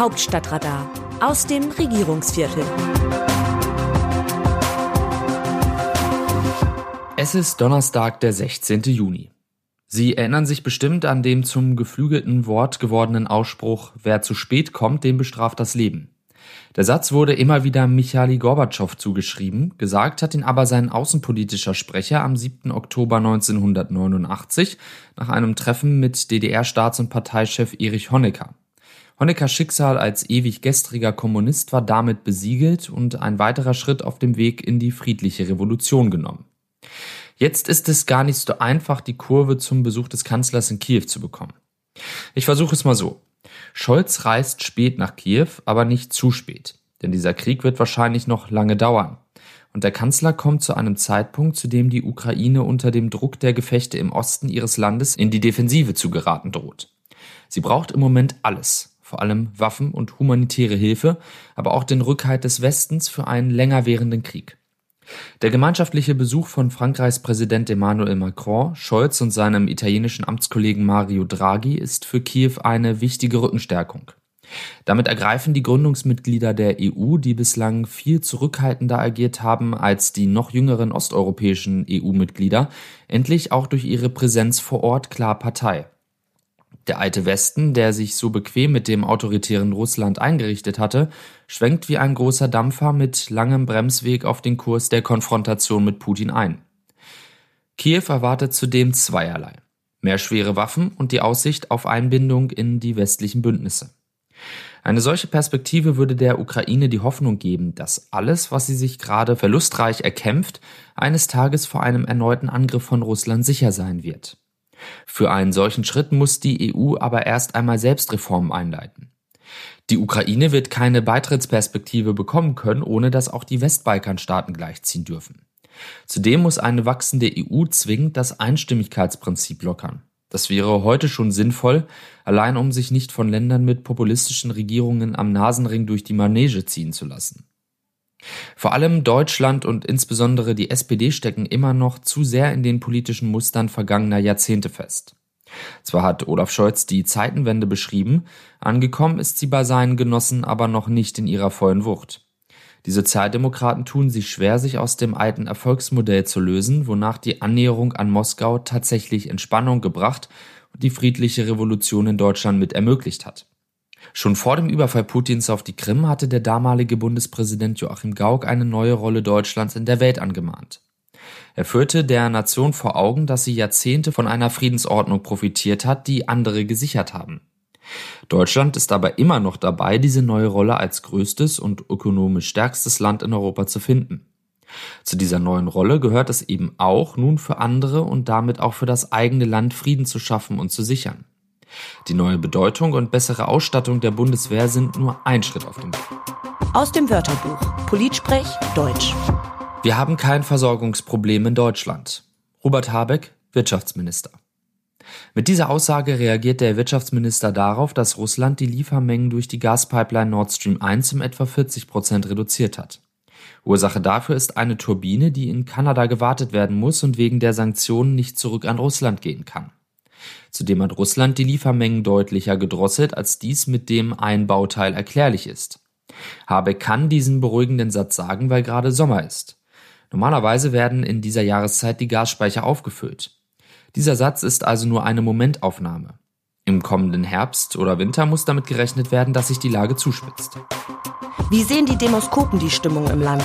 Hauptstadtradar aus dem Regierungsviertel. Es ist Donnerstag, der 16. Juni. Sie erinnern sich bestimmt an den zum geflügelten Wort gewordenen Ausspruch, wer zu spät kommt, dem bestraft das Leben. Der Satz wurde immer wieder Michaili Gorbatschow zugeschrieben, gesagt hat ihn aber sein außenpolitischer Sprecher am 7. Oktober 1989 nach einem Treffen mit DDR-Staats- und Parteichef Erich Honecker. Honeckers Schicksal als ewig gestriger Kommunist war damit besiegelt und ein weiterer Schritt auf dem Weg in die friedliche Revolution genommen. Jetzt ist es gar nicht so einfach, die Kurve zum Besuch des Kanzlers in Kiew zu bekommen. Ich versuche es mal so. Scholz reist spät nach Kiew, aber nicht zu spät, denn dieser Krieg wird wahrscheinlich noch lange dauern. Und der Kanzler kommt zu einem Zeitpunkt, zu dem die Ukraine unter dem Druck der Gefechte im Osten ihres Landes in die Defensive zu geraten droht. Sie braucht im Moment alles, vor allem Waffen und humanitäre Hilfe, aber auch den Rückhalt des Westens für einen länger währenden Krieg. Der gemeinschaftliche Besuch von Frankreichs Präsident Emmanuel Macron, Scholz und seinem italienischen Amtskollegen Mario Draghi ist für Kiew eine wichtige Rückenstärkung. Damit ergreifen die Gründungsmitglieder der EU, die bislang viel zurückhaltender agiert haben als die noch jüngeren osteuropäischen EU-Mitglieder, endlich auch durch ihre Präsenz vor Ort klar Partei. Der alte Westen, der sich so bequem mit dem autoritären Russland eingerichtet hatte, schwenkt wie ein großer Dampfer mit langem Bremsweg auf den Kurs der Konfrontation mit Putin ein. Kiew erwartet zudem zweierlei. Mehr schwere Waffen und die Aussicht auf Einbindung in die westlichen Bündnisse. Eine solche Perspektive würde der Ukraine die Hoffnung geben, dass alles, was sie sich gerade verlustreich erkämpft, eines Tages vor einem erneuten Angriff von Russland sicher sein wird. Für einen solchen Schritt muss die EU aber erst einmal selbst Reformen einleiten. Die Ukraine wird keine Beitrittsperspektive bekommen können, ohne dass auch die Westbalkanstaaten gleichziehen dürfen. Zudem muss eine wachsende EU zwingend das Einstimmigkeitsprinzip lockern. Das wäre heute schon sinnvoll, allein um sich nicht von Ländern mit populistischen Regierungen am Nasenring durch die Manege ziehen zu lassen. Vor allem Deutschland und insbesondere die SPD stecken immer noch zu sehr in den politischen Mustern vergangener Jahrzehnte fest. Zwar hat Olaf Scholz die Zeitenwende beschrieben, angekommen ist sie bei seinen Genossen aber noch nicht in ihrer vollen Wucht. Die Sozialdemokraten tun sich schwer, sich aus dem alten Erfolgsmodell zu lösen, wonach die Annäherung an Moskau tatsächlich Entspannung gebracht und die friedliche Revolution in Deutschland mit ermöglicht hat. Schon vor dem Überfall Putins auf die Krim hatte der damalige Bundespräsident Joachim Gauck eine neue Rolle Deutschlands in der Welt angemahnt. Er führte der Nation vor Augen, dass sie Jahrzehnte von einer Friedensordnung profitiert hat, die andere gesichert haben. Deutschland ist aber immer noch dabei, diese neue Rolle als größtes und ökonomisch stärkstes Land in Europa zu finden. Zu dieser neuen Rolle gehört es eben auch, nun für andere und damit auch für das eigene Land Frieden zu schaffen und zu sichern. Die neue Bedeutung und bessere Ausstattung der Bundeswehr sind nur ein Schritt auf dem Weg. Aus dem Wörterbuch Politsprech Deutsch. Wir haben kein Versorgungsproblem in Deutschland. Robert Habeck, Wirtschaftsminister. Mit dieser Aussage reagiert der Wirtschaftsminister darauf, dass Russland die Liefermengen durch die Gaspipeline Nord Stream 1 um etwa 40 Prozent reduziert hat. Ursache dafür ist eine Turbine, die in Kanada gewartet werden muss und wegen der Sanktionen nicht zurück an Russland gehen kann. Zudem hat Russland die Liefermengen deutlicher gedrosselt, als dies mit dem Einbauteil erklärlich ist. Habeck kann diesen beruhigenden Satz sagen, weil gerade Sommer ist. Normalerweise werden in dieser Jahreszeit die Gasspeicher aufgefüllt. Dieser Satz ist also nur eine Momentaufnahme. Im kommenden Herbst oder Winter muss damit gerechnet werden, dass sich die Lage zuspitzt. Wie sehen die Demoskopen die Stimmung im Land?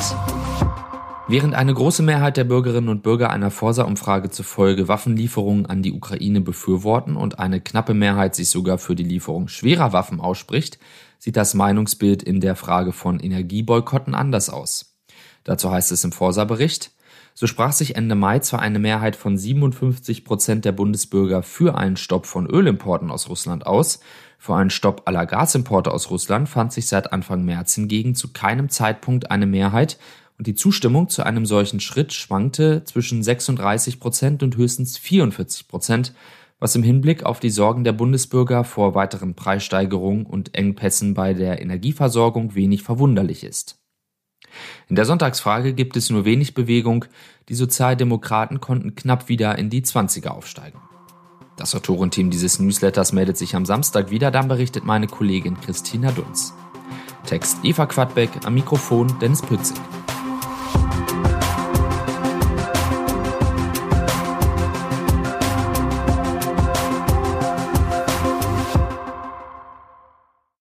Während eine große Mehrheit der Bürgerinnen und Bürger einer Forsa-Umfrage zufolge Waffenlieferungen an die Ukraine befürworten und eine knappe Mehrheit sich sogar für die Lieferung schwerer Waffen ausspricht, sieht das Meinungsbild in der Frage von Energieboykotten anders aus. Dazu heißt es im Forsa-Bericht, so sprach sich Ende Mai zwar eine Mehrheit von 57 Prozent der Bundesbürger für einen Stopp von Ölimporten aus Russland aus, für einen Stopp aller Gasimporte aus Russland fand sich seit Anfang März hingegen zu keinem Zeitpunkt eine Mehrheit und die Zustimmung zu einem solchen Schritt schwankte zwischen 36 Prozent und höchstens 44 Prozent, was im Hinblick auf die Sorgen der Bundesbürger vor weiteren Preissteigerungen und Engpässen bei der Energieversorgung wenig verwunderlich ist. In der Sonntagsfrage gibt es nur wenig Bewegung, die Sozialdemokraten konnten knapp wieder in die 20er aufsteigen. Das Autorenteam dieses Newsletters meldet sich am Samstag wieder, dann berichtet meine Kollegin Christina Dunz. Text Eva Quadbeck, am Mikrofon Dennis Pützig.